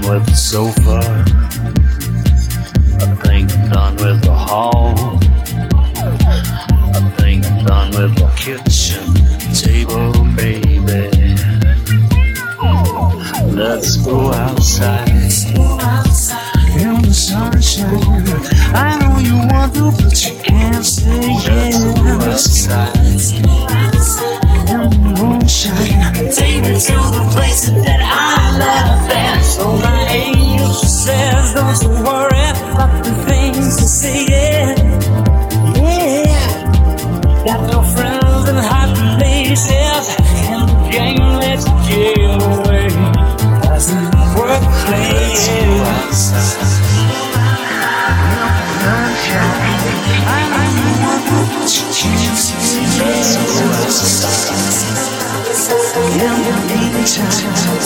done with the sofa. I think I'm done with the hall. I think I'm done with the kitchen table, baby. Let's go outside. In the sunshine. Don't you worry about the things you see. Yeah, yeah. Got no friends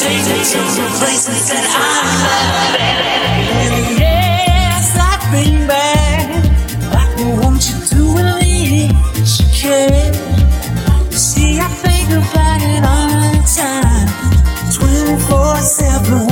take me to the places that I've been want you your care. You see, I think about it all the time. 24 7.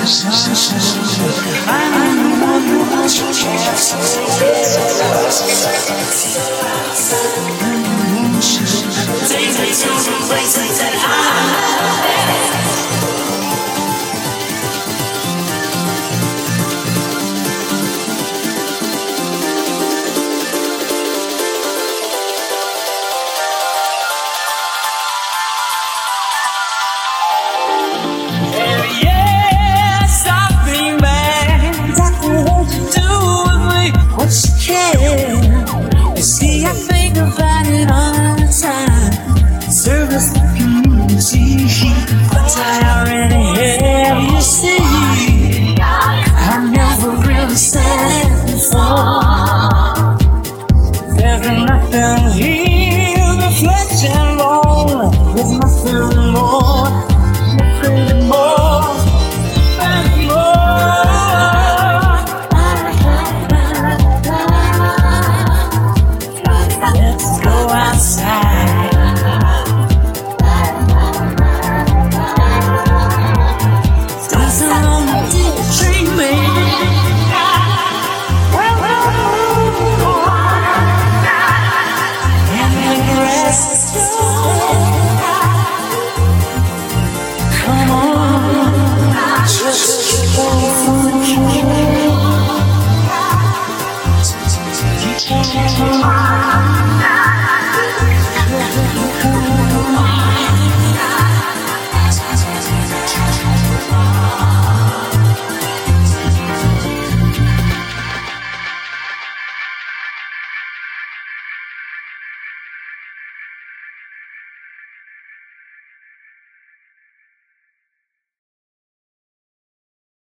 爱上你，爱你，我如果失去你，我宁愿。最最。About 且听